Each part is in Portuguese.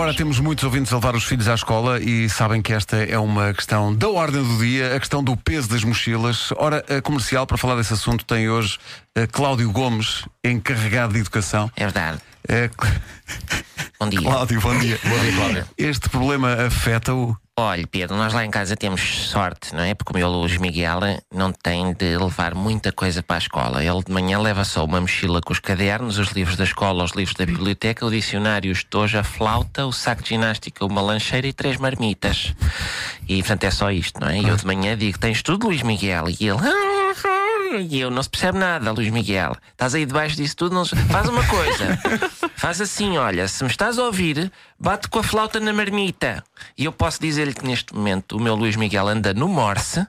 A esta hora temos muitos ouvintes a levar os filhos à escola e sabem que esta é uma questão da ordem do dia, a questão do peso das mochilas. Ora, a comercial, para falar desse assunto, tem hoje eh, Cláudio Gomes, encarregado de educação. É verdade. Eh, Bom dia. Cláudio, bom dia. Bom dia, Cláudio. Este problema afeta-o. Olha, Pedro, nós lá em casa temos sorte, não é? Porque o meu Luís Miguel não tem de levar muita coisa para a escola. Ele de manhã leva só uma mochila com os cadernos, os livros da escola, os livros da biblioteca, o dicionário, o estojo, a flauta, o saco de ginástica, uma lancheira e três marmitas. E, portanto, é só isto, não é? E eu de manhã digo: Tens tudo, Luís Miguel? E ele. E eu, não se percebe nada, Luís Miguel. Estás aí debaixo disso tudo, não se... Faz uma coisa. Faz assim, olha, se me estás a ouvir, bate com a flauta na marmita. E eu posso dizer-lhe que neste momento o meu Luís Miguel anda no Morse,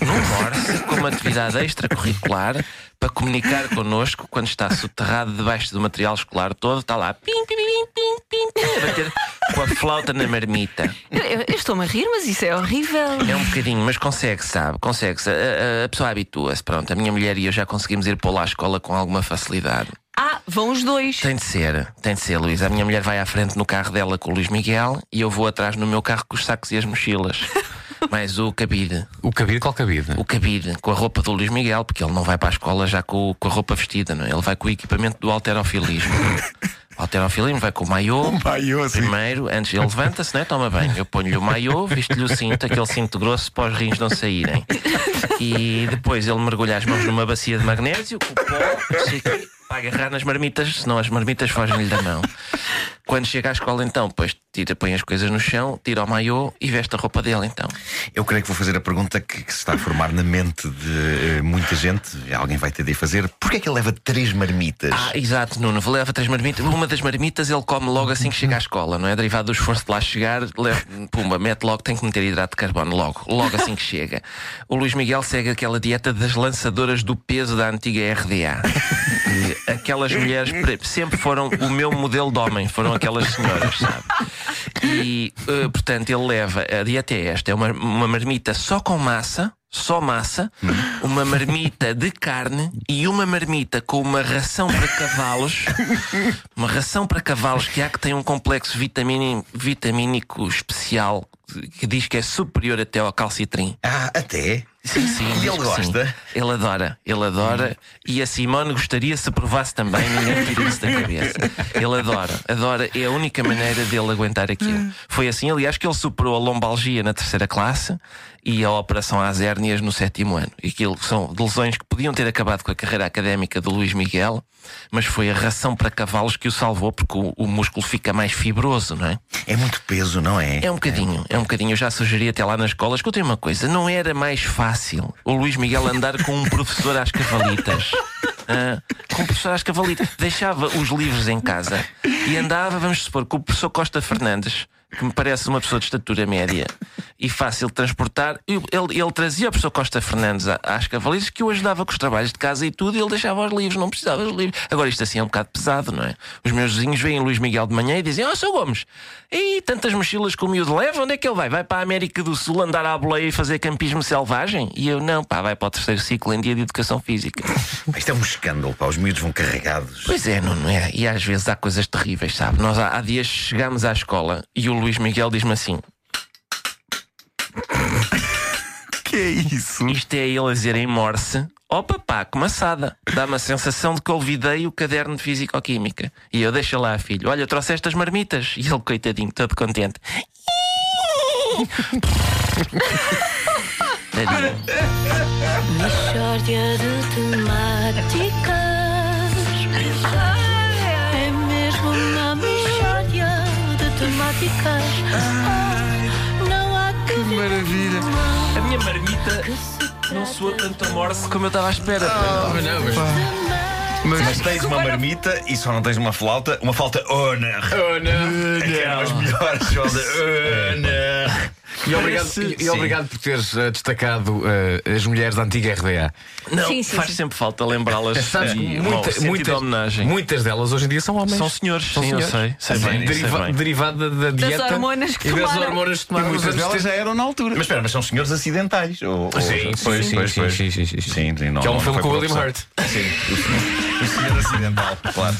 no Morse, como atividade extracurricular, para comunicar connosco quando está soterrado debaixo do material escolar todo, está lá, pim, pim, pim, pim, pim, pim, a bater com a flauta na marmita. Eu, eu estou-me a rir, mas isso é horrível. É um bocadinho, mas consegue, sabe? Consegue-se. A, a- a pessoa habitua-se. Pronto, a minha mulher e eu já conseguimos ir pô-la à escola com alguma facilidade. Vão os dois. Tem de ser, tem de ser, Luís. A minha mulher vai à frente no carro dela com o Luís Miguel e eu vou atrás no meu carro com os sacos e as mochilas. Mais o cabide. O cabide, qual cabide? O cabide, com a roupa do Luís Miguel, porque ele não vai para a escola já com, o- com a roupa vestida, não é? Ele vai com o equipamento do alterofilismo. O alterofilismo vai com o maiô. maiô, sim. Primeiro, antes ele levanta-se, né? toma bem. Eu ponho-lhe o maiô, visto-lhe o cinto, aquele cinto grosso para os rins não saírem. E depois ele mergulha as mãos numa bacia de magnésio, com o pó, não sei o quê, para agarrar nas marmitas, senão as marmitas fogem-lhe da mão. Quando chega à escola, então, depois tira, põe as coisas no chão, tira o maiô e veste a roupa dele, então. Eu creio que vou fazer a pergunta que, que se está a formar na mente de eh, muita gente. Alguém vai ter de fazer. Porquê é que ele leva três marmitas? Ah, exato, Nuno. Leva três marmitas. Uma das marmitas ele come logo assim que chega à escola, não é? Derivado do esforço de lá chegar, leva, pumba, mete logo, tem que meter hidrato de carbono logo, logo assim que chega. O Luís Miguel segue aquela dieta das lançadoras do peso da antiga RDA. E aquelas mulheres pre- sempre foram o meu modelo de homem, foram aquelas senhoras, sabe? E, eh, portanto, ele leva, a dieta é esta: é uma, uma marmita só com massa. Só massa, uma marmita de carne e uma marmita com uma ração para cavalos. Uma ração para cavalos que há que tem um complexo vitamínico especial que diz que é superior até ao calcitrim. Ah, até? Sim, sim. E diz ele que gosta? sim. Ele adora, ele adora. E a Simone gostaria se provasse também, ninguém tira isso da cabeça. Ele adora, adora. É a única maneira dele aguentar aquilo. Foi assim, aliás, que ele superou a lombalgia na terceira classe e a operação às hérnias no sétimo ano. E aquilo são lesões que podiam ter acabado com a carreira académica do Luís Miguel, mas foi a ração para cavalos que o salvou, porque o, o músculo fica mais fibroso, não é? É muito peso, não é? É um bocadinho, é um bocadinho. Eu já sugeri até lá na escola. Escutei uma coisa: não era mais fácil o Luís Miguel andar com um professor às cavalitas? Ah, com um professor às cavalitas. Deixava os livros em casa e andava, vamos supor, com o professor Costa Fernandes, que me parece uma pessoa de estatura média e fácil de transportar. Ele, ele trazia o professor Costa Fernandes às cavalitas que o ajudava com os trabalhos de casa e tudo, e ele deixava os livros, não precisava dos livros. Agora, isto assim é um bocado pesado, não é? Os meus vizinhos veem Luís Miguel de manhã e dizem: Ó, oh, seu Gomes, e tantas mochilas que o miúdo leva, onde é que ele vai? Vai para a América do Sul andar à boleia e fazer campismo selvagem? E eu, não, pá, vai para o terceiro ciclo em dia de educação física. Isto é um escândalo, pá. Os miúdos vão carregados. Pois é, não, não é? E às vezes há coisas terríveis, sabe? Nós há, há dias chegámos à escola e o Luís Miguel diz-me assim: Que é isso? Isto é ele a dizer em morse. Oh papá, que maçada! Dá-me a sensação de que olvidei o caderno de Físico-Química. E eu deixa lá, filho. Olha, trouxeste as marmitas. E ele, coitadinho, todo contente. Mishória de temáticas. É mesmo uma mishória de temáticas. Não soou tanto a morse como eu estava à espera. Mas não, mas... Mas tens uma marmita e só não tens uma flauta. Uma flauta Honor. Oh, não. Que eram as melhores. Honor. E obrigado, e, e obrigado por teres eh, destacado eh, as mulheres da antiga RDA. Não, Sim, sim, faz sim. sempre falta lembrá-las. Sabes que e, muita- muitas, homenagem. muitas delas hoje em dia são homens. São senhores, São sim, senhores. eu sei. Sei bem, sei Deriva- bem. derivada da dieta hormonas que e das hormonas que tomaram muitas delas 70. já eram na altura. Mas espera, mas são senhores acidentais. Ou, ou- Sim, pois, sim, pois, sim, pois. sim, sim, sim, sim. Sim, sim, não- Que é um não filme foi com o por William opção. Hurt. Sim, o senhor, o senhor acidental, claro.